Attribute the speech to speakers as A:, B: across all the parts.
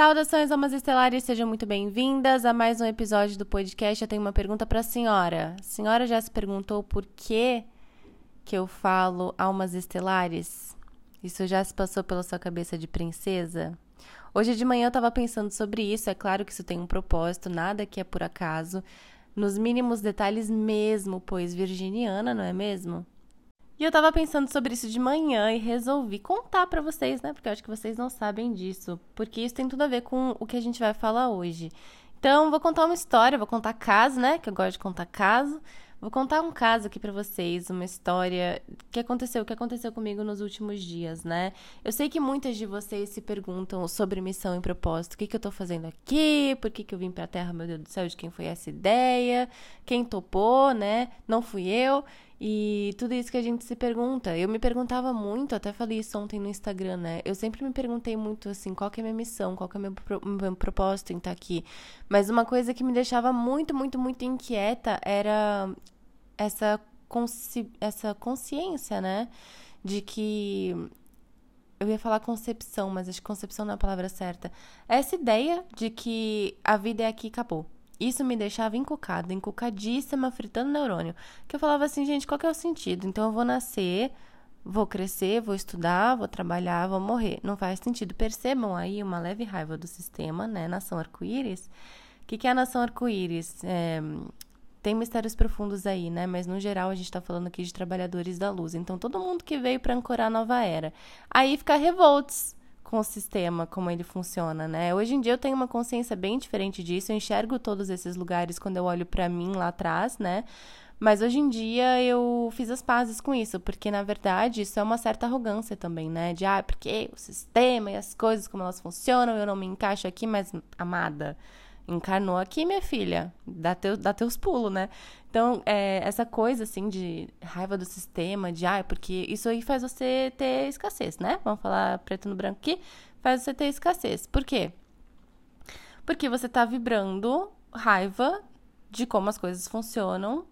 A: Saudações, almas estelares, sejam muito bem-vindas a mais um episódio do podcast. Eu tenho uma pergunta para a senhora. A senhora já se perguntou por que que eu falo almas estelares? Isso já se passou pela sua cabeça de princesa? Hoje de manhã eu estava pensando sobre isso. É claro que isso tem um propósito, nada que é por acaso, nos mínimos detalhes mesmo, pois virginiana, não é mesmo? E eu tava pensando sobre isso de manhã e resolvi contar para vocês, né? Porque eu acho que vocês não sabem disso, porque isso tem tudo a ver com o que a gente vai falar hoje. Então, vou contar uma história, vou contar caso, né? Que eu gosto de contar caso. Vou contar um caso aqui para vocês, uma história que aconteceu, que aconteceu comigo nos últimos dias, né? Eu sei que muitas de vocês se perguntam sobre missão e propósito. O que, que eu tô fazendo aqui? Por que, que eu vim pra Terra, meu Deus do céu? De quem foi essa ideia? Quem topou, né? Não fui eu. E tudo isso que a gente se pergunta. Eu me perguntava muito, até falei isso ontem no Instagram, né? Eu sempre me perguntei muito assim, qual que é a minha missão, qual que é o meu, pro, meu propósito em estar aqui. Mas uma coisa que me deixava muito, muito, muito inquieta era essa, consci, essa consciência, né? De que. Eu ia falar concepção, mas acho que concepção não é a palavra certa. Essa ideia de que a vida é aqui e acabou. Isso me deixava encucada, encucadíssima, fritando neurônio. Que eu falava assim, gente, qual que é o sentido? Então eu vou nascer, vou crescer, vou estudar, vou trabalhar, vou morrer. Não faz sentido. Percebam aí uma leve raiva do sistema, né? Nação arco-íris. O que, que é a nação arco-íris? É, tem mistérios profundos aí, né? Mas no geral a gente está falando aqui de trabalhadores da luz. Então todo mundo que veio para ancorar a nova era. Aí fica revoltos com o sistema, como ele funciona, né? Hoje em dia eu tenho uma consciência bem diferente disso, eu enxergo todos esses lugares quando eu olho para mim lá atrás, né? Mas hoje em dia eu fiz as pazes com isso, porque na verdade isso é uma certa arrogância também, né? De ah, porque o sistema e as coisas como elas funcionam, eu não me encaixo aqui, mas amada, encarnou aqui, minha filha, dá, teu, dá teus pulos, né? Então, é, essa coisa, assim, de raiva do sistema, de, ah, porque isso aí faz você ter escassez, né? Vamos falar preto no branco aqui, faz você ter escassez. Por quê? Porque você tá vibrando raiva de como as coisas funcionam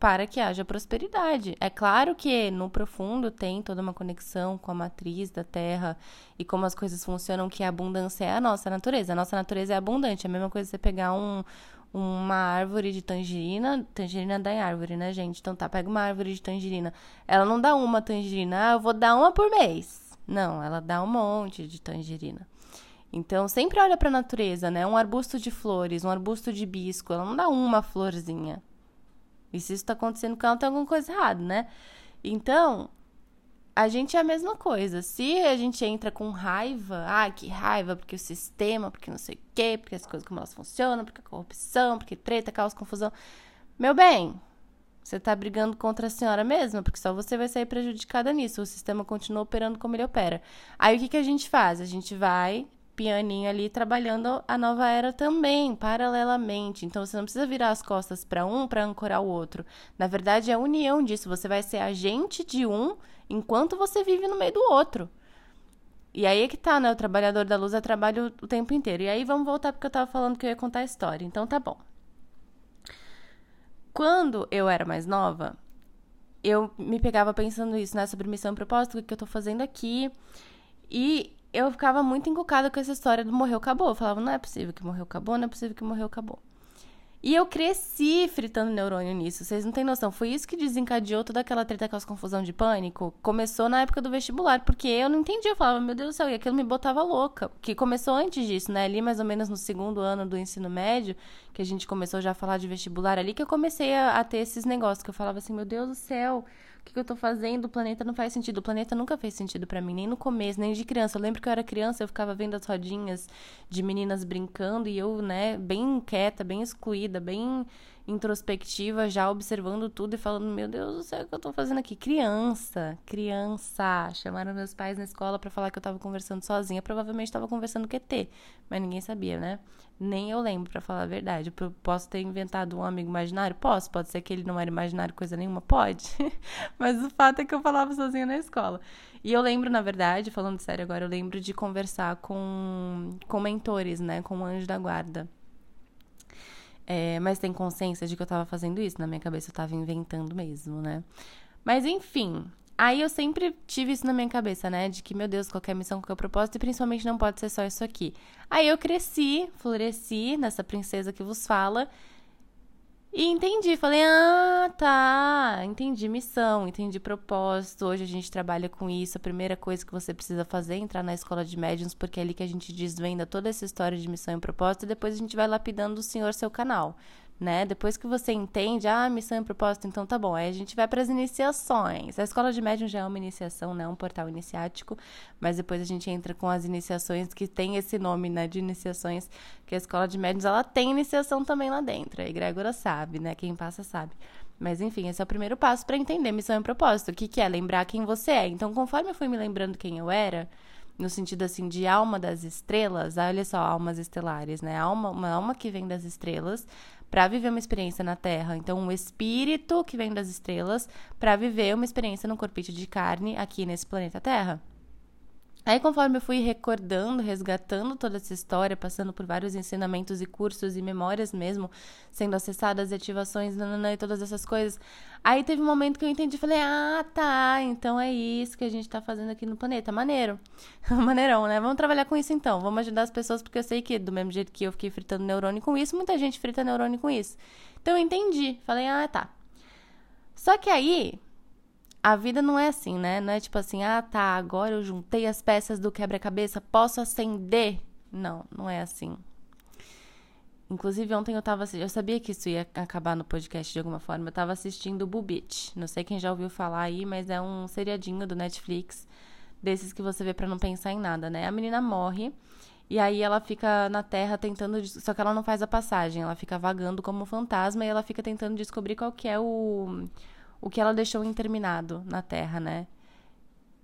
A: para que haja prosperidade. É claro que no profundo tem toda uma conexão com a matriz da Terra e como as coisas funcionam, que a abundância é a nossa natureza. A nossa natureza é abundante. É a mesma coisa você pegar um, uma árvore de tangerina. Tangerina dá em árvore, né, gente? Então tá, pega uma árvore de tangerina. Ela não dá uma tangerina, ah, eu vou dar uma por mês. Não, ela dá um monte de tangerina. Então, sempre olha para a natureza, né? Um arbusto de flores, um arbusto de bisco, ela não dá uma florzinha. E se isso tá acontecendo com ela, tem alguma coisa errada, né? Então, a gente é a mesma coisa. Se a gente entra com raiva, ah, que raiva, porque o sistema, porque não sei o quê, porque as coisas como elas funcionam, porque a corrupção, porque treta, caos, confusão. Meu bem, você tá brigando contra a senhora mesma, porque só você vai sair prejudicada nisso. O sistema continua operando como ele opera. Aí o que, que a gente faz? A gente vai pianinho ali trabalhando a nova era também, paralelamente. Então você não precisa virar as costas para um para ancorar o outro. Na verdade, é a união disso. Você vai ser agente de um enquanto você vive no meio do outro. E aí é que tá, né? O trabalhador da luz é trabalho o tempo inteiro. E aí vamos voltar porque eu tava falando que eu ia contar a história. Então tá bom. Quando eu era mais nova, eu me pegava pensando isso, né? Sobre missão e propósito, o que eu tô fazendo aqui. E eu ficava muito encucada com essa história do morreu, acabou. Eu falava, não é possível que morreu, acabou, não é possível que morreu, acabou. E eu cresci fritando neurônio nisso, vocês não têm noção. Foi isso que desencadeou toda aquela treta com as confusão de pânico. Começou na época do vestibular, porque eu não entendia. Eu falava, meu Deus do céu, e aquilo me botava louca. Que começou antes disso, né? Ali mais ou menos no segundo ano do ensino médio, que a gente começou já a falar de vestibular ali, que eu comecei a, a ter esses negócios, que eu falava assim, meu Deus do céu, o que, que eu tô fazendo? O planeta não faz sentido. O planeta nunca fez sentido para mim, nem no começo, nem de criança. Eu lembro que eu era criança, eu ficava vendo as rodinhas de meninas brincando e eu, né, bem quieta, bem excluída, bem introspectiva, já observando tudo e falando: Meu Deus do céu, o que eu tô fazendo aqui? Criança, criança. Chamaram meus pais na escola para falar que eu tava conversando sozinha. Provavelmente tava conversando ET, mas ninguém sabia, né? Nem eu lembro, para falar a verdade. Eu posso ter inventado um amigo imaginário? Posso. Pode ser que ele não era imaginário coisa nenhuma? Pode. mas o fato é que eu falava sozinha na escola. E eu lembro, na verdade, falando sério agora, eu lembro de conversar com, com mentores, né? Com o anjo da guarda. É, mas tem consciência de que eu tava fazendo isso? Na minha cabeça eu tava inventando mesmo, né? Mas enfim, Aí eu sempre tive isso na minha cabeça, né? De que, meu Deus, qualquer missão, qualquer propósito, e principalmente não pode ser só isso aqui. Aí eu cresci, floresci nessa princesa que vos fala. E entendi, falei, ah, tá, entendi missão, entendi propósito. Hoje a gente trabalha com isso. A primeira coisa que você precisa fazer é entrar na escola de médiums, porque é ali que a gente desvenda toda essa história de missão e propósito, e depois a gente vai lapidando o senhor seu canal né? Depois que você entende, ah, missão e propósito, então tá bom. Aí a gente vai para as iniciações. A escola de médium já é uma iniciação, né? Um portal iniciático, mas depois a gente entra com as iniciações que tem esse nome, né, de iniciações, que a escola de médiums ela tem iniciação também lá dentro. A egrégora sabe, né? Quem passa sabe. Mas enfim, esse é o primeiro passo para entender missão e propósito. O que, que é? Lembrar quem você é. Então, conforme eu fui me lembrando quem eu era, no sentido assim de alma das estrelas, olha só, almas estelares, né? Alma, uma alma que vem das estrelas para viver uma experiência na Terra. Então, um espírito que vem das estrelas para viver uma experiência no corpite de carne aqui nesse planeta Terra. Aí, conforme eu fui recordando, resgatando toda essa história, passando por vários ensinamentos e cursos e memórias mesmo, sendo acessadas, ativações, e todas essas coisas, aí teve um momento que eu entendi, falei, ah, tá, então é isso que a gente tá fazendo aqui no planeta, maneiro, maneirão, né? Vamos trabalhar com isso então, vamos ajudar as pessoas, porque eu sei que do mesmo jeito que eu fiquei fritando neurônio com isso, muita gente frita neurônio com isso. Então eu entendi, falei, ah, tá. Só que aí, a vida não é assim, né? Não é tipo assim, ah, tá, agora eu juntei as peças do quebra-cabeça, posso acender? Não, não é assim. Inclusive, ontem eu tava Eu sabia que isso ia acabar no podcast de alguma forma. Eu tava assistindo Bubit. Não sei quem já ouviu falar aí, mas é um seriadinho do Netflix. Desses que você vê para não pensar em nada, né? A menina morre. E aí ela fica na Terra tentando. Só que ela não faz a passagem. Ela fica vagando como um fantasma e ela fica tentando descobrir qual que é o o que ela deixou interminado na Terra, né?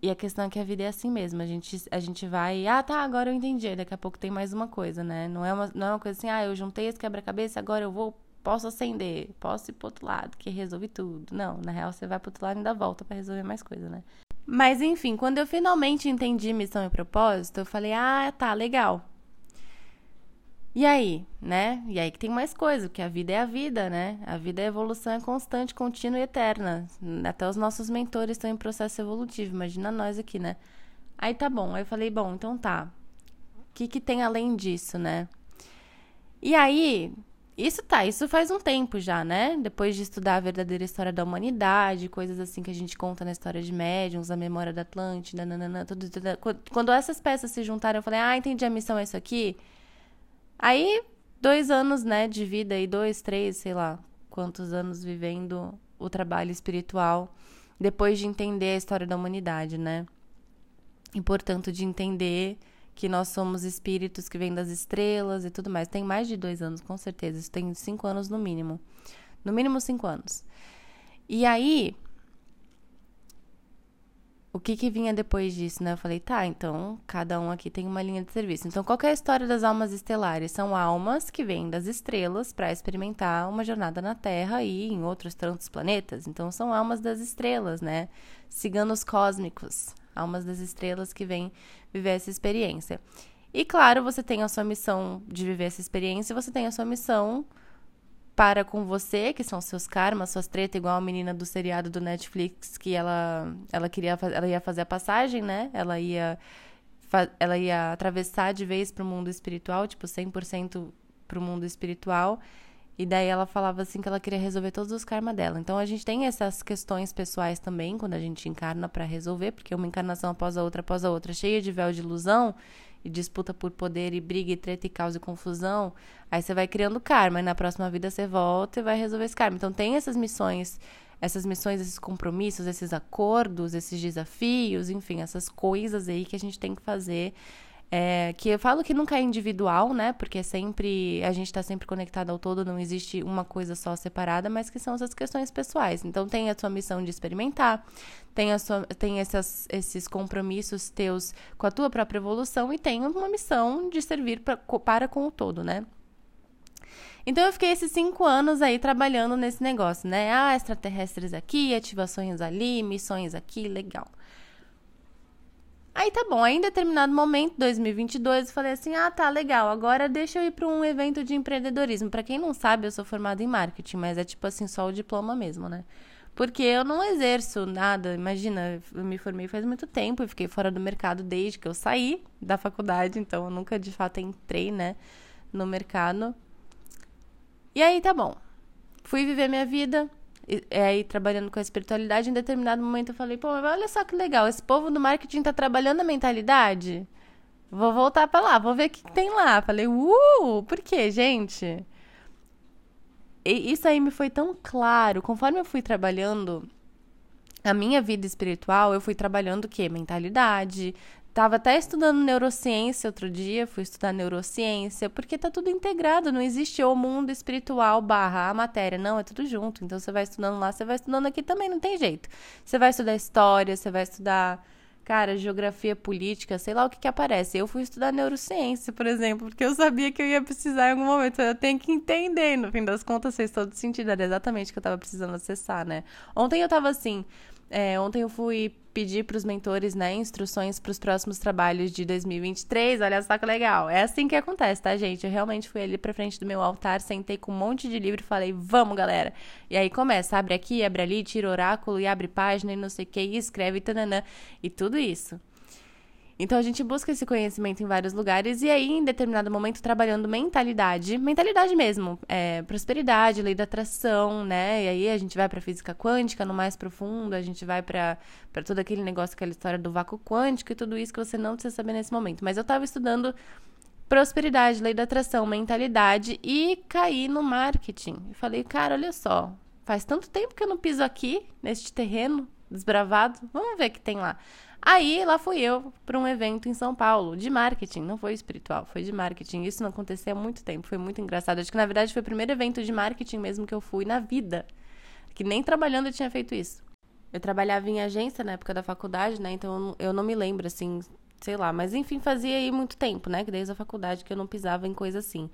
A: E a questão é que a vida é assim mesmo. A gente, a gente vai, ah, tá, agora eu entendi. Daqui a pouco tem mais uma coisa, né? Não é uma, não é uma coisa assim, ah, eu juntei esse quebra-cabeça, agora eu vou, posso acender, posso ir pro outro lado, que resolve tudo. Não, na real, você vai pro outro lado e ainda volta para resolver mais coisa, né? Mas enfim, quando eu finalmente entendi missão e propósito, eu falei, ah, tá, legal. E aí, né? E aí que tem mais coisa, porque a vida é a vida, né? A vida é evolução, é constante, contínua e eterna. Até os nossos mentores estão em processo evolutivo, imagina nós aqui, né? Aí tá bom, aí eu falei, bom, então tá. O que que tem além disso, né? E aí, isso tá, isso faz um tempo já, né? Depois de estudar a verdadeira história da humanidade, coisas assim que a gente conta na história de médiums, a memória da Atlântida, nananã, tudo, tudo, tudo. Quando essas peças se juntaram, eu falei, ah, entendi, a missão é isso aqui. Aí, dois anos, né, de vida e dois, três, sei lá, quantos anos vivendo o trabalho espiritual, depois de entender a história da humanidade, né? E, portanto, de entender que nós somos espíritos que vêm das estrelas e tudo mais. Tem mais de dois anos, com certeza. Isso tem cinco anos no mínimo. No mínimo cinco anos. E aí, o que que vinha depois disso, né? Eu falei, tá, então cada um aqui tem uma linha de serviço. Então, qual é a história das almas estelares? São almas que vêm das estrelas para experimentar uma jornada na Terra e em outros tantos planetas. Então, são almas das estrelas, né? Ciganos cósmicos, almas das estrelas que vêm viver essa experiência. E claro, você tem a sua missão de viver essa experiência, você tem a sua missão para com você, que são seus karmas, suas tretas, igual a menina do seriado do Netflix, que ela, ela queria ela ia fazer a passagem, né? Ela ia, ela ia atravessar de vez para o mundo espiritual, tipo 100% para o mundo espiritual. E daí ela falava assim que ela queria resolver todos os karmas dela. Então a gente tem essas questões pessoais também quando a gente encarna para resolver, porque uma encarnação após a outra, após a outra, cheia de véu de ilusão, e disputa por poder e briga e treta e causa e confusão, aí você vai criando karma e na próxima vida você volta e vai resolver esse karma. Então tem essas missões, essas missões, esses compromissos, esses acordos, esses desafios, enfim, essas coisas aí que a gente tem que fazer é, que eu falo que nunca é individual, né? Porque sempre a gente está sempre conectado ao todo, não existe uma coisa só separada, mas que são essas questões pessoais. Então tem a sua missão de experimentar, tem, a sua, tem essas, esses compromissos teus com a tua própria evolução e tem uma missão de servir pra, para com o todo, né? Então eu fiquei esses cinco anos aí trabalhando nesse negócio, né? Ah, extraterrestres aqui, ativações ali, missões aqui, legal. Aí tá bom, aí em determinado momento, 2022, eu falei assim: ah, tá legal, agora deixa eu ir para um evento de empreendedorismo. Para quem não sabe, eu sou formada em marketing, mas é tipo assim, só o diploma mesmo, né? Porque eu não exerço nada. Imagina, eu me formei faz muito tempo e fiquei fora do mercado desde que eu saí da faculdade, então eu nunca de fato entrei, né, no mercado. E aí tá bom. Fui viver minha vida, e, aí trabalhando com a espiritualidade, em determinado momento eu falei, pô, olha só que legal, esse povo do marketing tá trabalhando a mentalidade. Vou voltar para lá, vou ver o que tem lá. Falei, uh, por quê, gente? E isso aí me foi tão claro. Conforme eu fui trabalhando a minha vida espiritual, eu fui trabalhando o quê? Mentalidade. Tava até estudando neurociência outro dia, fui estudar neurociência, porque tá tudo integrado, não existe o mundo espiritual barra a matéria, não, é tudo junto. Então você vai estudando lá, você vai estudando aqui também, não tem jeito. Você vai estudar história, você vai estudar cara, geografia política, sei lá o que que aparece. Eu fui estudar neurociência, por exemplo, porque eu sabia que eu ia precisar em algum momento. Eu tenho que entender, no fim das contas, fez todo sentido. Era exatamente o que eu tava precisando acessar, né? Ontem eu tava assim. É, ontem eu fui pedir para os mentores né, instruções para os próximos trabalhos de 2023. Olha só que legal. É assim que acontece, tá, gente? Eu realmente fui ali para frente do meu altar, sentei com um monte de livro e falei: vamos, galera. E aí começa, abre aqui, abre ali, tira oráculo e abre página e não sei o que, e escreve, tananã, e tudo isso. Então a gente busca esse conhecimento em vários lugares e aí, em determinado momento, trabalhando mentalidade, mentalidade mesmo, é, prosperidade, lei da atração, né? E aí a gente vai para física quântica no mais profundo, a gente vai para todo aquele negócio, aquela história do vácuo quântico e tudo isso que você não precisa saber nesse momento. Mas eu estava estudando prosperidade, lei da atração, mentalidade e caí no marketing. E falei, cara, olha só, faz tanto tempo que eu não piso aqui, neste terreno desbravado, vamos ver o que tem lá. Aí lá fui eu para um evento em São Paulo, de marketing, não foi espiritual, foi de marketing. Isso não acontecia há muito tempo, foi muito engraçado. Acho que na verdade foi o primeiro evento de marketing mesmo que eu fui na vida. Que nem trabalhando eu tinha feito isso. Eu trabalhava em agência na época da faculdade, né? Então eu não me lembro assim, sei lá, mas enfim, fazia aí muito tempo, né? Desde a faculdade que eu não pisava em coisa assim.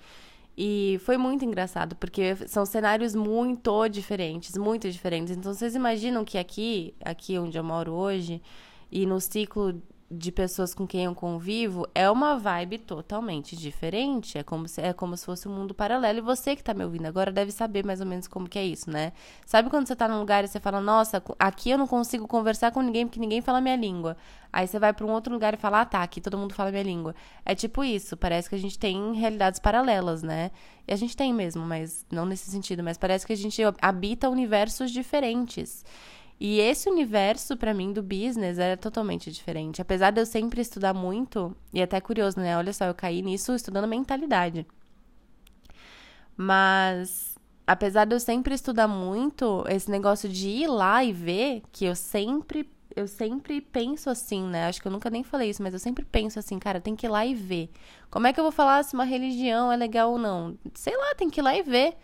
A: E foi muito engraçado, porque são cenários muito diferentes, muito diferentes. Então vocês imaginam que aqui, aqui onde eu moro hoje, e no ciclo de pessoas com quem eu convivo é uma vibe totalmente diferente. É como se, é como se fosse um mundo paralelo. E você que tá me ouvindo agora deve saber mais ou menos como que é isso, né? Sabe quando você tá num lugar e você fala, nossa, aqui eu não consigo conversar com ninguém porque ninguém fala minha língua. Aí você vai para um outro lugar e fala, ah, tá, aqui todo mundo fala minha língua. É tipo isso, parece que a gente tem realidades paralelas, né? E a gente tem mesmo, mas não nesse sentido, mas parece que a gente habita universos diferentes. E esse universo, para mim, do business era totalmente diferente. Apesar de eu sempre estudar muito, e é até curioso, né? Olha só, eu caí nisso estudando mentalidade. Mas, apesar de eu sempre estudar muito, esse negócio de ir lá e ver, que eu sempre eu sempre penso assim, né? Acho que eu nunca nem falei isso, mas eu sempre penso assim, cara, tem que ir lá e ver. Como é que eu vou falar se uma religião é legal ou não? Sei lá, tem que ir lá e ver.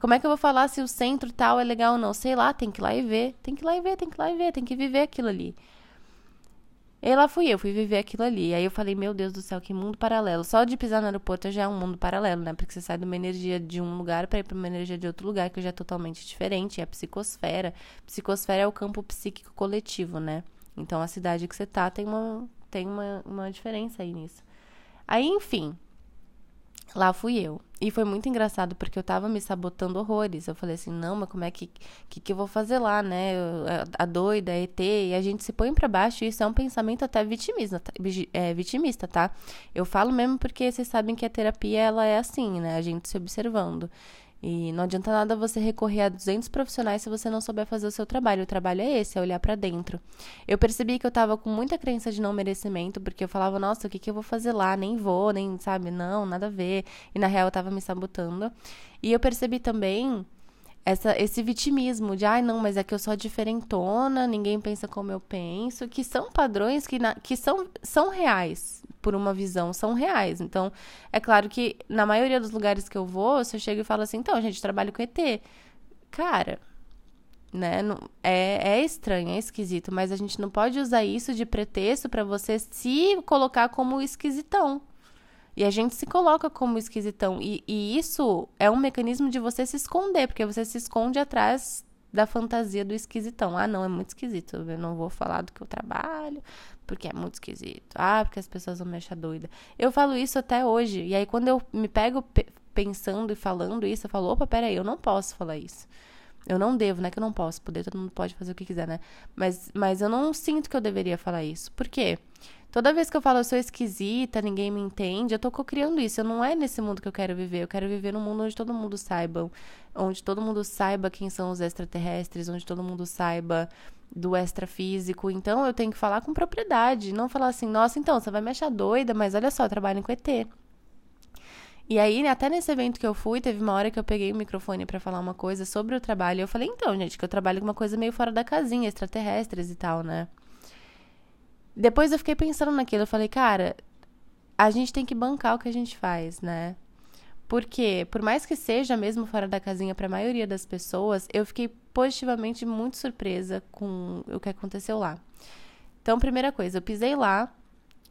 A: Como é que eu vou falar se o centro tal é legal ou não? Sei lá, tem que ir lá e ver. Tem que ir lá e ver, tem que ir lá e ver, tem que viver aquilo ali. E lá fui eu, fui viver aquilo ali. Aí eu falei, meu Deus do céu, que mundo paralelo. Só de pisar no aeroporto já é um mundo paralelo, né? Porque você sai de uma energia de um lugar para ir para uma energia de outro lugar, que já é totalmente diferente. É a psicosfera. Psicosfera é o campo psíquico coletivo, né? Então a cidade que você tá tem uma, tem uma, uma diferença aí nisso. Aí, enfim, Lá fui eu. E foi muito engraçado porque eu tava me sabotando horrores. Eu falei assim, não, mas como é que, que, que eu vou fazer lá, né? Eu, a, doida, a ET, e a gente se põe para baixo e isso é um pensamento até vitimista, é, vitimista, tá? Eu falo mesmo porque vocês sabem que a terapia, ela é assim, né? A gente se observando. E não adianta nada você recorrer a 200 profissionais se você não souber fazer o seu trabalho. O trabalho é esse, é olhar para dentro. Eu percebi que eu tava com muita crença de não merecimento, porque eu falava, nossa, o que, que eu vou fazer lá? Nem vou, nem, sabe? Não, nada a ver. E na real eu tava me sabotando. E eu percebi também essa, esse vitimismo de, ai, não, mas é que eu sou diferentona, ninguém pensa como eu penso, que são padrões que, na, que são, são reais por uma visão são reais. Então, é claro que na maioria dos lugares que eu vou, se eu chego e falo assim, então, a gente trabalha com ET. Cara, né? É, é estranho, é esquisito, mas a gente não pode usar isso de pretexto para você se colocar como esquisitão. E a gente se coloca como esquisitão. E, e isso é um mecanismo de você se esconder, porque você se esconde atrás da fantasia do esquisitão. Ah, não, é muito esquisito. Eu não vou falar do que eu trabalho, porque é muito esquisito. Ah, porque as pessoas vão me achar doida. Eu falo isso até hoje. E aí, quando eu me pego pensando e falando isso, eu falo: opa, peraí, eu não posso falar isso. Eu não devo, né? Que eu não posso poder, todo mundo pode fazer o que quiser, né? Mas, mas eu não sinto que eu deveria falar isso. Por quê? Toda vez que eu falo eu sou esquisita, ninguém me entende, eu tô co-criando isso. Eu não é nesse mundo que eu quero viver. Eu quero viver num mundo onde todo mundo saiba, onde todo mundo saiba quem são os extraterrestres, onde todo mundo saiba do extrafísico. Então eu tenho que falar com propriedade, não falar assim, nossa, então você vai me achar doida, mas olha só, eu trabalho com ET. E aí, até nesse evento que eu fui, teve uma hora que eu peguei o microfone para falar uma coisa sobre o trabalho. E eu falei, então, gente, que eu trabalho com uma coisa meio fora da casinha, extraterrestres e tal, né? Depois eu fiquei pensando naquilo, eu falei, cara, a gente tem que bancar o que a gente faz, né? Porque, por mais que seja mesmo fora da casinha para a maioria das pessoas, eu fiquei positivamente muito surpresa com o que aconteceu lá. Então, primeira coisa, eu pisei lá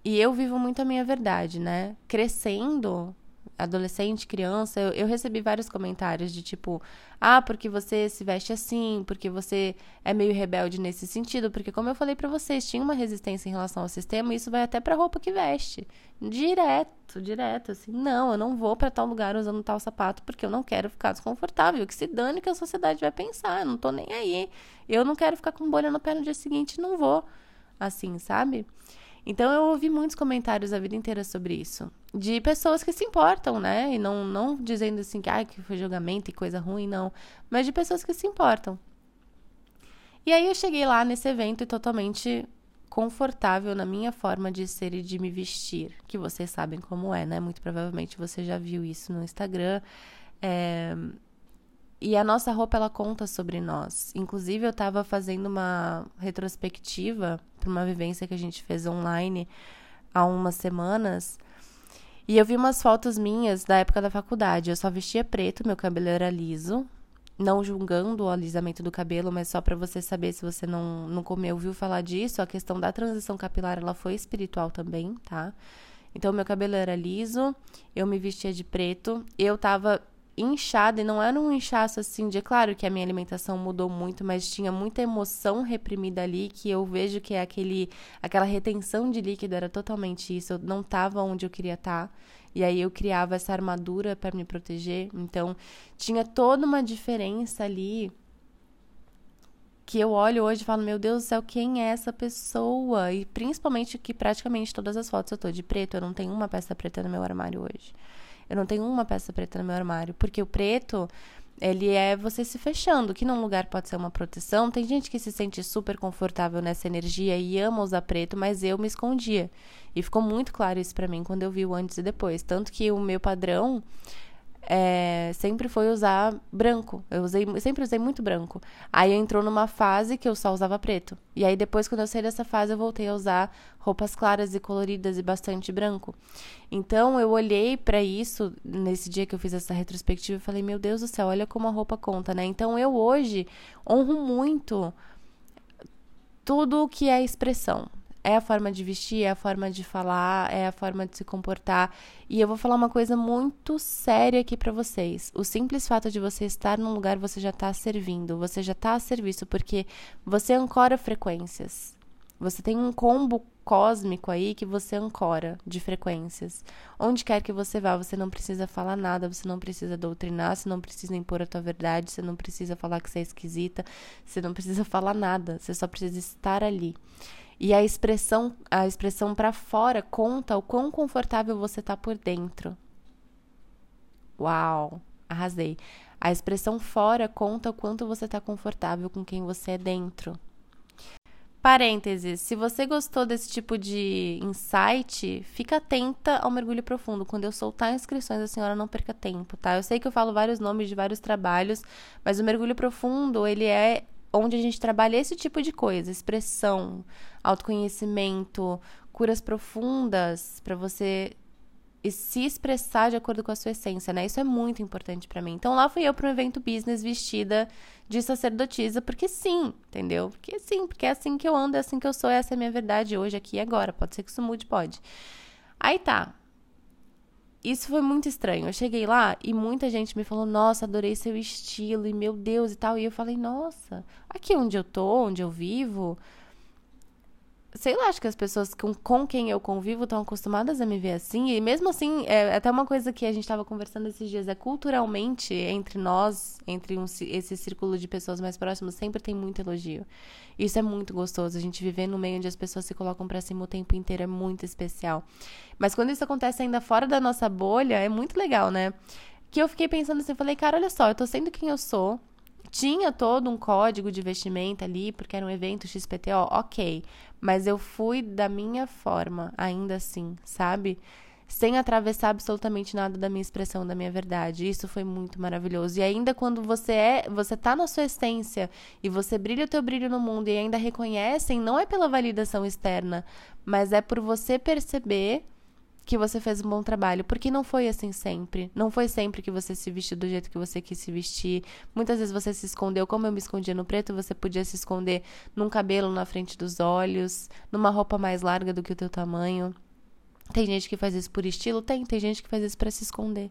A: e eu vivo muito a minha verdade, né? Crescendo, adolescente, criança, eu, eu, recebi vários comentários de tipo, ah, porque você se veste assim, porque você é meio rebelde nesse sentido, porque como eu falei para vocês, tinha uma resistência em relação ao sistema, e isso vai até pra roupa que veste. Direto, direto, assim, não, eu não vou para tal lugar usando tal sapato porque eu não quero ficar desconfortável, que se dane que a sociedade vai pensar, eu não tô nem aí. Eu não quero ficar com bolha no pé no dia seguinte, não vou. Assim, sabe? Então eu ouvi muitos comentários a vida inteira sobre isso. De pessoas que se importam, né? E não, não dizendo assim que, ah, que foi julgamento e coisa ruim, não. Mas de pessoas que se importam. E aí eu cheguei lá nesse evento e totalmente confortável na minha forma de ser e de me vestir. Que vocês sabem como é, né? Muito provavelmente você já viu isso no Instagram. É, e a nossa roupa, ela conta sobre nós. Inclusive, eu estava fazendo uma retrospectiva para uma vivência que a gente fez online há umas semanas. E eu vi umas fotos minhas da época da faculdade. Eu só vestia preto, meu cabelo era liso. Não julgando o alisamento do cabelo, mas só para você saber se você não, não comeu, ouviu falar disso, a questão da transição capilar, ela foi espiritual também, tá? Então, meu cabelo era liso, eu me vestia de preto, eu tava inchada, e não era um inchaço assim de. Claro que a minha alimentação mudou muito, mas tinha muita emoção reprimida ali, que eu vejo que é aquele, aquela retenção de líquido era totalmente isso. Eu não estava onde eu queria estar. Tá, e aí eu criava essa armadura para me proteger. Então, tinha toda uma diferença ali que eu olho hoje e falo, meu Deus do céu, quem é essa pessoa? E principalmente que praticamente todas as fotos eu tô de preto, eu não tenho uma peça preta no meu armário hoje. Eu não tenho uma peça preta no meu armário, porque o preto ele é você se fechando, que num lugar pode ser uma proteção. Tem gente que se sente super confortável nessa energia e ama usar preto, mas eu me escondia. E ficou muito claro isso para mim quando eu vi o antes e depois. Tanto que o meu padrão é, sempre foi usar branco. Eu usei, sempre usei muito branco. Aí entrou numa fase que eu só usava preto. E aí depois, quando eu saí dessa fase, eu voltei a usar roupas claras e coloridas e bastante branco. Então eu olhei para isso nesse dia que eu fiz essa retrospectiva e falei: Meu Deus do céu, olha como a roupa conta, né? Então eu hoje honro muito tudo que é expressão é a forma de vestir, é a forma de falar, é a forma de se comportar. E eu vou falar uma coisa muito séria aqui para vocês. O simples fato de você estar num lugar, você já está servindo, você já está a serviço, porque você ancora frequências. Você tem um combo cósmico aí que você ancora de frequências. Onde quer que você vá, você não precisa falar nada, você não precisa doutrinar, você não precisa impor a tua verdade, você não precisa falar que você é esquisita, você não precisa falar nada, você só precisa estar ali. E a expressão, a expressão para fora conta o quão confortável você tá por dentro. Uau, arrasei. A expressão fora conta o quanto você tá confortável com quem você é dentro. Parênteses, se você gostou desse tipo de insight, fica atenta ao mergulho profundo. Quando eu soltar inscrições, a senhora não perca tempo, tá? Eu sei que eu falo vários nomes de vários trabalhos, mas o mergulho profundo, ele é onde a gente trabalha esse tipo de coisa, expressão, autoconhecimento, curas profundas para você se expressar de acordo com a sua essência, né? Isso é muito importante para mim. Então lá fui eu para um evento business vestida de sacerdotisa, porque sim, entendeu? Porque sim, porque é assim que eu ando, é assim que eu sou, essa é a minha verdade hoje, aqui e agora. Pode ser que isso mude, pode. Aí tá isso foi muito estranho. Eu cheguei lá e muita gente me falou: Nossa, adorei seu estilo e meu Deus e tal. E eu falei: Nossa, aqui onde eu tô, onde eu vivo, sei lá, acho que as pessoas com, com quem eu convivo estão acostumadas a me ver assim. E mesmo assim, é até uma coisa que a gente estava conversando esses dias, é culturalmente, entre nós, entre um, esse círculo de pessoas mais próximas, sempre tem muito elogio. Isso é muito gostoso. A gente viver no meio onde as pessoas se colocam para cima o tempo inteiro é muito especial. Mas quando isso acontece ainda fora da nossa bolha, é muito legal, né? Que eu fiquei pensando assim, falei, cara, olha só, eu tô sendo quem eu sou tinha todo um código de vestimenta ali, porque era um evento XPTO, ok. Mas eu fui da minha forma, ainda assim, sabe? Sem atravessar absolutamente nada da minha expressão, da minha verdade. Isso foi muito maravilhoso. E ainda quando você é, você tá na sua essência e você brilha o teu brilho no mundo e ainda reconhecem, não é pela validação externa, mas é por você perceber que você fez um bom trabalho, porque não foi assim sempre. Não foi sempre que você se vestiu do jeito que você quis se vestir. Muitas vezes você se escondeu, como eu me escondia no preto, você podia se esconder num cabelo na frente dos olhos, numa roupa mais larga do que o teu tamanho. Tem gente que faz isso por estilo? Tem. Tem gente que faz isso para se esconder.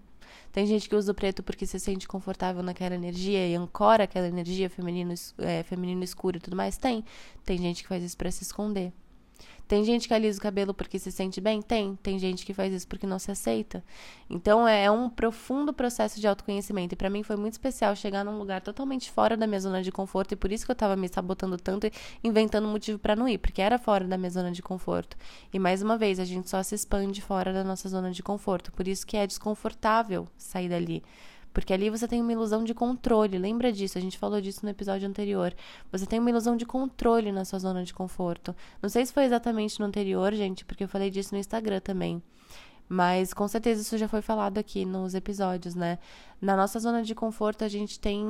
A: Tem gente que usa o preto porque se sente confortável naquela energia e ancora aquela energia feminino, é, feminino escuro e tudo mais? Tem. Tem gente que faz isso para se esconder. Tem gente que alisa o cabelo porque se sente bem? Tem. Tem gente que faz isso porque não se aceita. Então é um profundo processo de autoconhecimento. E para mim foi muito especial chegar num lugar totalmente fora da minha zona de conforto. E por isso que eu tava me sabotando tanto e inventando motivo para não ir, porque era fora da minha zona de conforto. E mais uma vez, a gente só se expande fora da nossa zona de conforto. Por isso que é desconfortável sair dali. Porque ali você tem uma ilusão de controle. Lembra disso? A gente falou disso no episódio anterior. Você tem uma ilusão de controle na sua zona de conforto. Não sei se foi exatamente no anterior, gente, porque eu falei disso no Instagram também. Mas com certeza isso já foi falado aqui nos episódios, né? Na nossa zona de conforto, a gente tem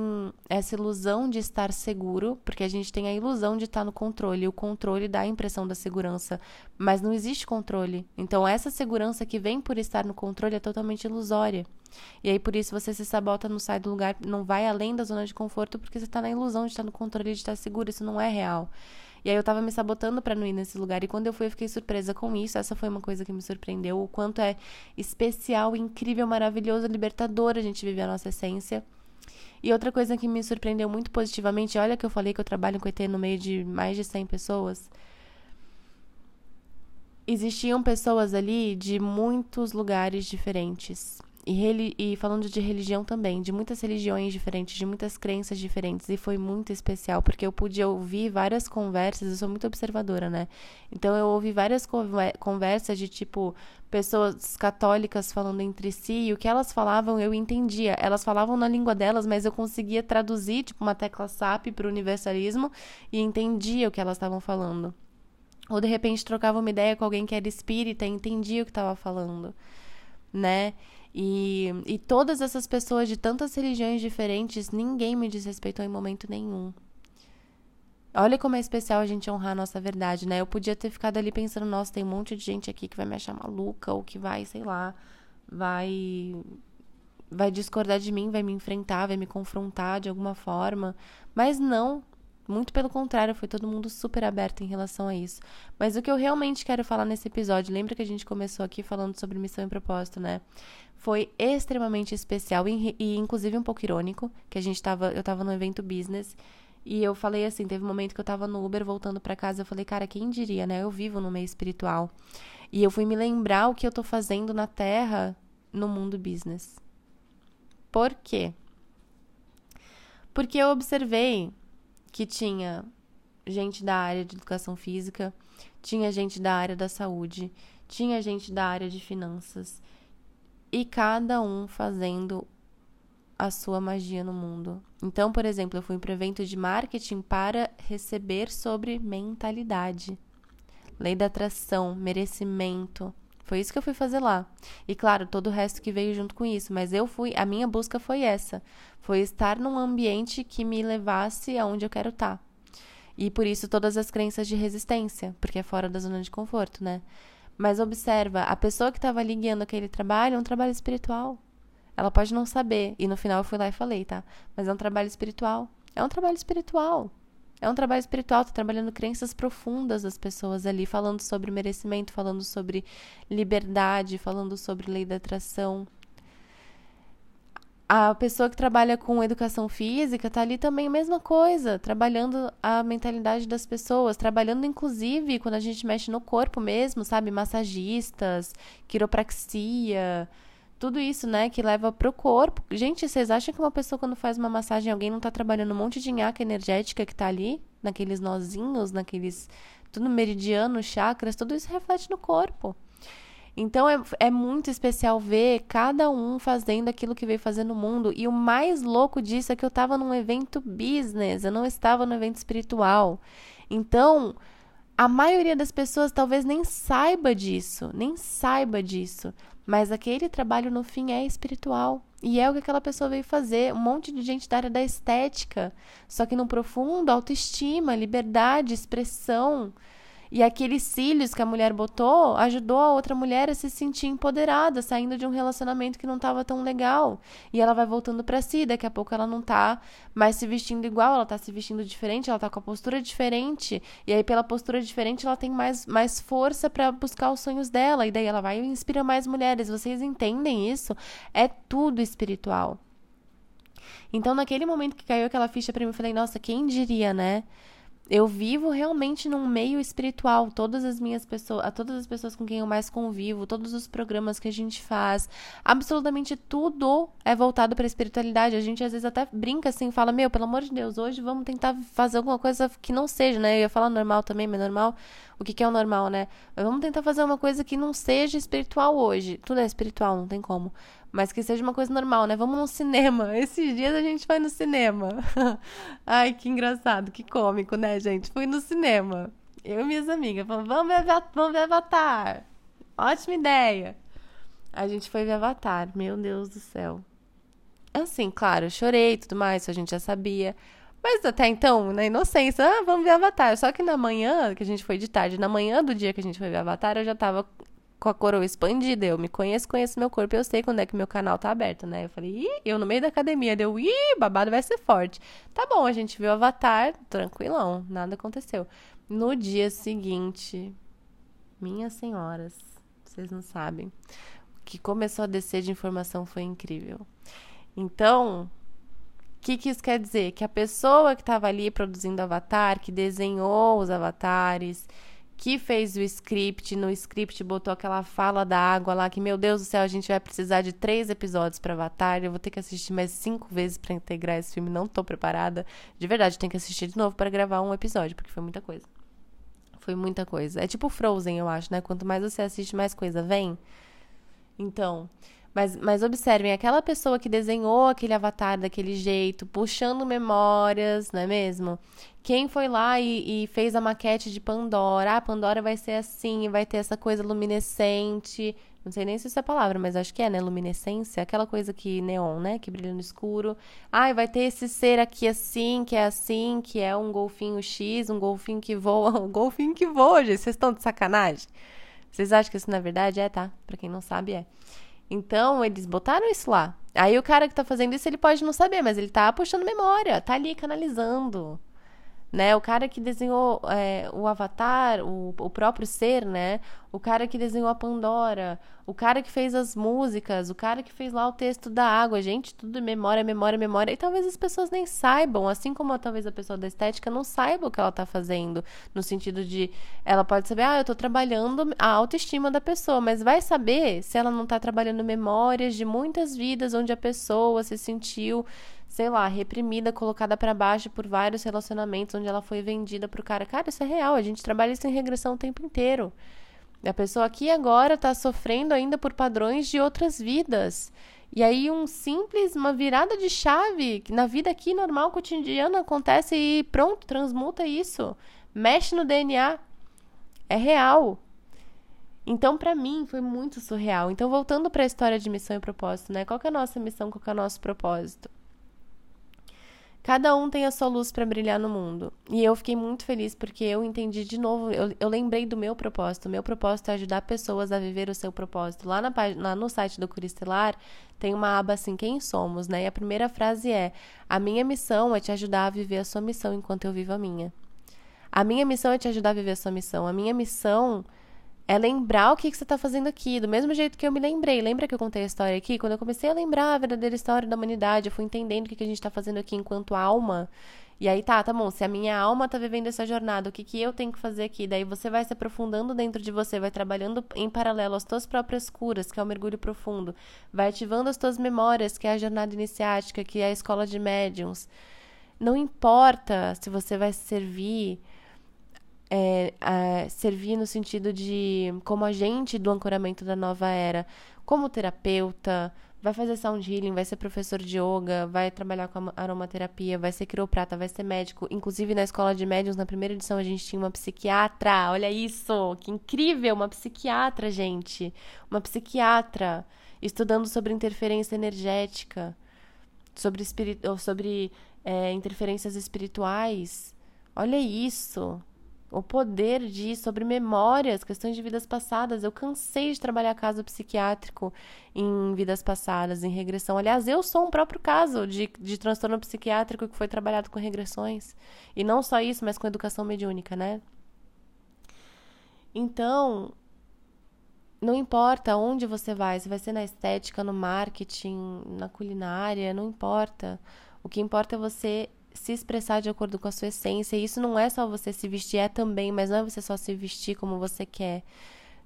A: essa ilusão de estar seguro, porque a gente tem a ilusão de estar no controle. O controle dá a impressão da segurança, mas não existe controle. Então, essa segurança que vem por estar no controle é totalmente ilusória. E aí, por isso, você se sabota, não sai do lugar, não vai além da zona de conforto, porque você está na ilusão de estar no controle, de estar seguro. Isso não é real. E aí eu tava me sabotando para não ir nesse lugar. E quando eu fui, eu fiquei surpresa com isso. Essa foi uma coisa que me surpreendeu. O quanto é especial, incrível, maravilhoso, libertador a gente viver a nossa essência. E outra coisa que me surpreendeu muito positivamente, olha que eu falei que eu trabalho com ET no meio de mais de 100 pessoas. Existiam pessoas ali de muitos lugares diferentes. E, e, falando de religião também, de muitas religiões diferentes, de muitas crenças diferentes. E foi muito especial, porque eu pude ouvir várias conversas, eu sou muito observadora, né? Então eu ouvi várias conversas de tipo pessoas católicas falando entre si, e o que elas falavam eu entendia. Elas falavam na língua delas, mas eu conseguia traduzir, tipo, uma tecla SAP para o universalismo e entendia o que elas estavam falando. Ou de repente trocava uma ideia com alguém que era espírita e entendia o que estava falando, né? E, e todas essas pessoas de tantas religiões diferentes, ninguém me desrespeitou em momento nenhum. Olha como é especial a gente honrar a nossa verdade, né? Eu podia ter ficado ali pensando, nossa, tem um monte de gente aqui que vai me achar maluca, ou que vai, sei lá, vai vai discordar de mim, vai me enfrentar, vai me confrontar de alguma forma. Mas não, muito pelo contrário, foi todo mundo super aberto em relação a isso. Mas o que eu realmente quero falar nesse episódio, lembra que a gente começou aqui falando sobre missão e propósito, né? Foi extremamente especial e, e inclusive um pouco irônico, que a gente tava, eu tava no evento business e eu falei assim, teve um momento que eu tava no Uber voltando para casa, eu falei, cara, quem diria, né? Eu vivo no meio espiritual. E eu fui me lembrar o que eu tô fazendo na Terra no mundo business. Por quê? Porque eu observei que tinha gente da área de educação física, tinha gente da área da saúde, tinha gente da área de finanças, e cada um fazendo a sua magia no mundo. Então, por exemplo, eu fui para um evento de marketing para receber sobre mentalidade, lei da atração, merecimento. Foi isso que eu fui fazer lá. E claro, todo o resto que veio junto com isso, mas eu fui, a minha busca foi essa, foi estar num ambiente que me levasse aonde eu quero estar. Tá. E por isso todas as crenças de resistência, porque é fora da zona de conforto, né? Mas observa, a pessoa que estava ali guiando aquele trabalho é um trabalho espiritual. Ela pode não saber, e no final eu fui lá e falei, tá? Mas é um trabalho espiritual. É um trabalho espiritual. É um trabalho espiritual, tá trabalhando crenças profundas das pessoas ali, falando sobre merecimento, falando sobre liberdade, falando sobre lei da atração. A pessoa que trabalha com educação física tá ali também mesma coisa, trabalhando a mentalidade das pessoas, trabalhando inclusive quando a gente mexe no corpo mesmo, sabe? Massagistas, quiropraxia, tudo isso, né, que leva pro corpo. Gente, vocês acham que uma pessoa quando faz uma massagem, alguém não tá trabalhando um monte de nhaca energética que tá ali, naqueles nozinhos, naqueles tudo meridiano, chakras, tudo isso reflete no corpo. Então é, é muito especial ver cada um fazendo aquilo que veio fazer no mundo. E o mais louco disso é que eu estava num evento business, eu não estava no evento espiritual. Então, a maioria das pessoas talvez nem saiba disso, nem saiba disso. Mas aquele trabalho no fim é espiritual. E é o que aquela pessoa veio fazer. Um monte de gente da área da estética. Só que no profundo, autoestima, liberdade, expressão. E aqueles cílios que a mulher botou ajudou a outra mulher a se sentir empoderada, saindo de um relacionamento que não estava tão legal. E ela vai voltando para si, daqui a pouco ela não tá mais se vestindo igual, ela tá se vestindo diferente, ela tá com a postura diferente. E aí pela postura diferente, ela tem mais, mais força para buscar os sonhos dela, e daí ela vai e inspira mais mulheres. Vocês entendem isso? É tudo espiritual. Então, naquele momento que caiu aquela ficha para mim, eu falei: "Nossa, quem diria, né?" Eu vivo realmente num meio espiritual. Todas as minhas pessoas, todas as pessoas com quem eu mais convivo, todos os programas que a gente faz, absolutamente tudo é voltado para a espiritualidade. A gente às vezes até brinca assim, fala: "Meu, pelo amor de Deus, hoje vamos tentar fazer alguma coisa que não seja, né? Eu ia falar normal também, mas normal, o que que é o normal, né? Vamos tentar fazer uma coisa que não seja espiritual hoje. Tudo é espiritual, não tem como mas que seja uma coisa normal, né? Vamos no cinema. Esses dias a gente foi no cinema. Ai, que engraçado, que cômico, né, gente? Fui no cinema. Eu e minhas amigas falamos, vamos ver, vamos ver Avatar. Ótima ideia. A gente foi ver Avatar, meu Deus do céu. Assim, claro, eu chorei e tudo mais, isso a gente já sabia. Mas até então, na inocência, ah, vamos ver Avatar. Só que na manhã, que a gente foi de tarde, na manhã do dia que a gente foi ver Avatar, eu já tava com a coroa expandida. Eu me conheço, conheço meu corpo, eu sei quando é que meu canal tá aberto, né? Eu falei, ih, eu no meio da academia, deu, ih, babado vai ser forte. Tá bom, a gente viu o Avatar, tranquilão, nada aconteceu. No dia seguinte, minhas senhoras, vocês não sabem, o que começou a descer de informação foi incrível. Então, o que, que isso quer dizer? Que a pessoa que estava ali produzindo Avatar, que desenhou os avatares, que fez o script, no script botou aquela fala da água lá, que, meu Deus do céu, a gente vai precisar de três episódios para Avatar. Eu vou ter que assistir mais cinco vezes para integrar esse filme, não tô preparada. De verdade, tem que assistir de novo para gravar um episódio, porque foi muita coisa. Foi muita coisa. É tipo Frozen, eu acho, né? Quanto mais você assiste, mais coisa vem. Então, mas, mas observem, aquela pessoa que desenhou aquele avatar daquele jeito, puxando memórias, não é mesmo? Quem foi lá e, e fez a maquete de Pandora? Ah, Pandora vai ser assim, vai ter essa coisa luminescente. Não sei nem se isso é palavra, mas acho que é, né? Luminescência, aquela coisa que neon, né? Que brilha no escuro. Ah, vai ter esse ser aqui assim, que é assim, que é um golfinho X, um golfinho que voa. Um golfinho que voa, gente. Vocês estão de sacanagem? Vocês acham que isso na verdade é, tá? Pra quem não sabe, é. Então, eles botaram isso lá. Aí o cara que tá fazendo isso, ele pode não saber, mas ele tá puxando memória, tá ali canalizando né? O cara que desenhou é, o Avatar, o, o próprio ser, né? O cara que desenhou a Pandora, o cara que fez as músicas, o cara que fez lá o texto da água, gente, tudo memória, memória, memória. E talvez as pessoas nem saibam, assim como talvez a pessoa da estética não saiba o que ela tá fazendo, no sentido de ela pode saber, ah, eu tô trabalhando a autoestima da pessoa, mas vai saber se ela não tá trabalhando memórias de muitas vidas onde a pessoa se sentiu sei lá, reprimida, colocada para baixo por vários relacionamentos onde ela foi vendida pro cara. Cara, isso é real, a gente trabalha isso em regressão o tempo inteiro. A pessoa aqui agora tá sofrendo ainda por padrões de outras vidas. E aí um simples, uma virada de chave na vida aqui normal, cotidiana acontece e pronto, transmuta isso. Mexe no DNA. É real. Então, para mim, foi muito surreal. Então, voltando para a história de missão e propósito, né? Qual é a nossa missão, qual é o nosso propósito? Cada um tem a sua luz para brilhar no mundo. E eu fiquei muito feliz porque eu entendi de novo, eu, eu lembrei do meu propósito. O meu propósito é ajudar pessoas a viver o seu propósito. Lá, na, lá no site do Curistelar tem uma aba assim, quem somos, né? E a primeira frase é: A minha missão é te ajudar a viver a sua missão enquanto eu vivo a minha. A minha missão é te ajudar a viver a sua missão. A minha missão É lembrar o que, que você está fazendo aqui, do mesmo jeito que eu me lembrei. Lembra que eu contei a história aqui? Quando eu comecei a lembrar a verdadeira história da humanidade, eu fui entendendo o que, que a gente está fazendo aqui enquanto alma. E aí tá, tá bom, se a minha alma tá vivendo essa jornada, o que, que eu tenho que fazer aqui? Daí você vai se aprofundando dentro de você, vai trabalhando em paralelo as tuas próprias curas, que é o mergulho profundo, vai ativando as tuas memórias, que é a jornada iniciática, que é a escola de médiums. Não importa se você vai servir é, servir no sentido de como agente do ancoramento da nova era, como terapeuta, vai fazer sound healing, vai ser professor de yoga, vai trabalhar com aromaterapia, vai ser quiroprata, vai ser médico. Inclusive na escola de médiums, na primeira edição, a gente tinha uma psiquiatra. Olha isso, que incrível, uma psiquiatra, gente. Uma psiquiatra estudando sobre interferência energética, sobre, espirit sobre é, interferências espirituais. Olha isso o poder de sobre memórias, questões de vidas passadas. Eu cansei de trabalhar caso psiquiátrico em vidas passadas, em regressão. Aliás, eu sou um próprio caso de, de transtorno psiquiátrico que foi trabalhado com regressões. E não só isso, mas com educação mediúnica, né? Então, não importa onde você vai, se vai ser na estética, no marketing, na culinária, não importa. O que importa é você se expressar de acordo com a sua essência. E isso não é só você se vestir, é também, mas não é você só se vestir como você quer.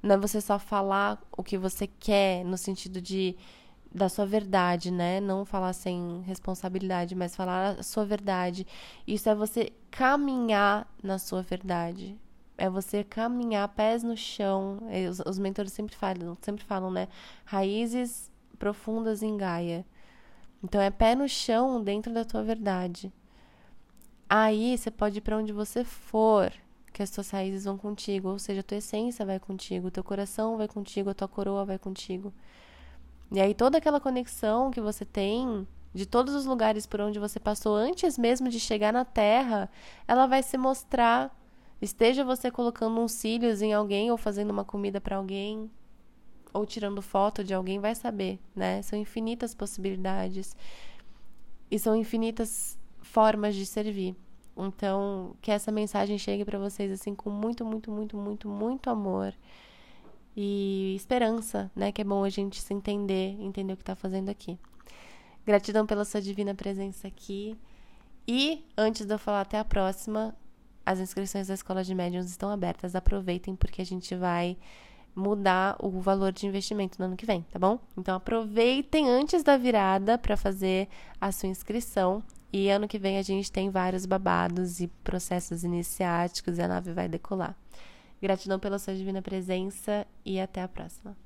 A: Não é você só falar o que você quer no sentido de da sua verdade, né? Não falar sem responsabilidade, mas falar a sua verdade. Isso é você caminhar na sua verdade. É você caminhar pés no chão. Os, os mentores sempre falam, sempre falam, né? Raízes profundas em Gaia. Então é pé no chão dentro da tua verdade. Aí você pode ir para onde você for, que as suas raízes vão contigo, ou seja, a tua essência vai contigo, o teu coração vai contigo, a tua coroa vai contigo. E aí toda aquela conexão que você tem de todos os lugares por onde você passou antes mesmo de chegar na Terra, ela vai se mostrar. Esteja você colocando uns cílios em alguém ou fazendo uma comida para alguém, ou tirando foto de alguém, vai saber, né? São infinitas possibilidades. E são infinitas formas de servir. Então, que essa mensagem chegue para vocês assim com muito, muito, muito, muito, muito amor e esperança, né? Que é bom a gente se entender, entender o que está fazendo aqui. Gratidão pela sua divina presença aqui. E antes de eu falar até a próxima, as inscrições da Escola de Médiuns estão abertas. Aproveitem porque a gente vai mudar o valor de investimento no ano que vem, tá bom? Então aproveitem antes da virada para fazer a sua inscrição e ano que vem a gente tem vários babados e processos iniciáticos e a nave vai decolar. Gratidão pela sua divina presença e até a próxima.